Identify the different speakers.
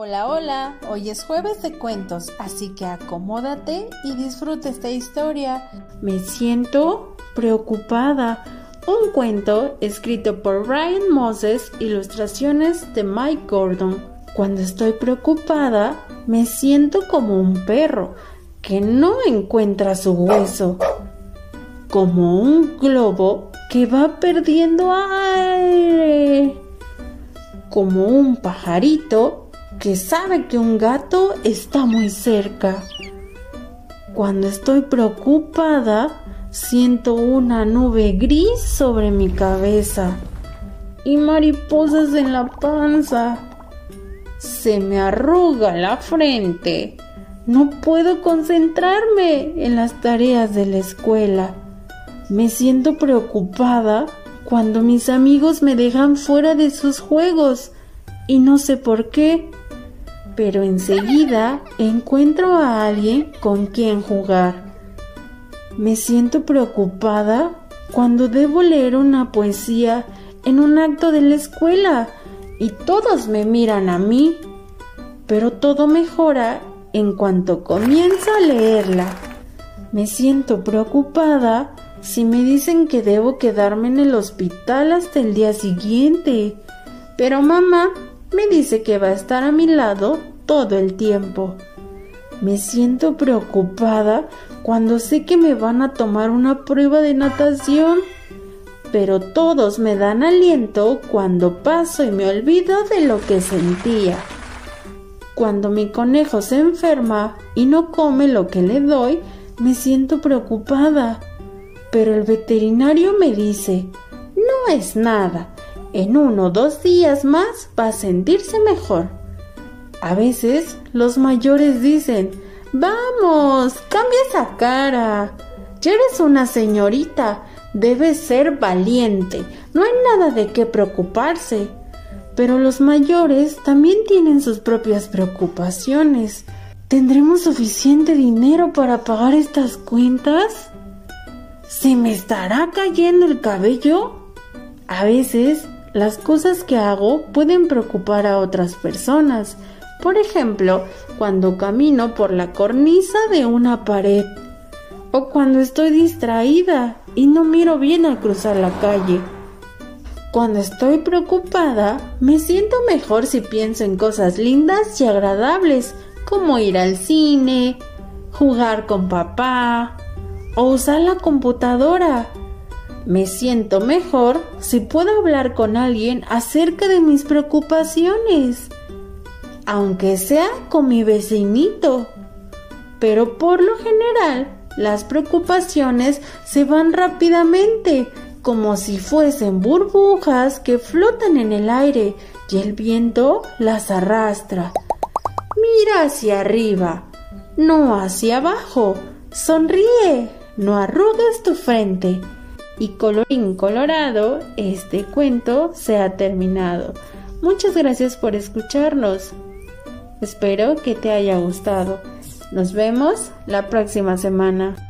Speaker 1: Hola, hola, hoy es jueves de cuentos, así que acomódate y disfruta esta historia.
Speaker 2: Me siento preocupada. Un cuento escrito por Ryan Moses, ilustraciones de Mike Gordon. Cuando estoy preocupada, me siento como un perro que no encuentra su hueso, como un globo que va perdiendo aire, como un pajarito que sabe que un gato está muy cerca. Cuando estoy preocupada, siento una nube gris sobre mi cabeza y mariposas en la panza. Se me arruga la frente. No puedo concentrarme en las tareas de la escuela. Me siento preocupada cuando mis amigos me dejan fuera de sus juegos y no sé por qué pero enseguida encuentro a alguien con quien jugar. Me siento preocupada cuando debo leer una poesía en un acto de la escuela y todos me miran a mí, pero todo mejora en cuanto comienzo a leerla. Me siento preocupada si me dicen que debo quedarme en el hospital hasta el día siguiente, pero mamá me dice que va a estar a mi lado todo el tiempo. Me siento preocupada cuando sé que me van a tomar una prueba de natación, pero todos me dan aliento cuando paso y me olvido de lo que sentía. Cuando mi conejo se enferma y no come lo que le doy, me siento preocupada. Pero el veterinario me dice, no es nada, en uno o dos días más va a sentirse mejor. A veces los mayores dicen, vamos, cambia esa cara. Ya eres una señorita, debes ser valiente, no hay nada de qué preocuparse. Pero los mayores también tienen sus propias preocupaciones. ¿Tendremos suficiente dinero para pagar estas cuentas? ¿Se me estará cayendo el cabello? A veces las cosas que hago pueden preocupar a otras personas. Por ejemplo, cuando camino por la cornisa de una pared. O cuando estoy distraída y no miro bien al cruzar la calle. Cuando estoy preocupada, me siento mejor si pienso en cosas lindas y agradables, como ir al cine, jugar con papá o usar la computadora me siento mejor si puedo hablar con alguien acerca de mis preocupaciones, aunque sea con mi vecinito. Pero por lo general, las preocupaciones se van rápidamente, como si fuesen burbujas que flotan en el aire y el viento las arrastra. Mira hacia arriba, no hacia abajo. Sonríe, no arrugues tu frente y colorín colorado, este cuento se ha terminado. Muchas gracias por escucharnos. Espero que te haya gustado. Nos vemos la próxima semana.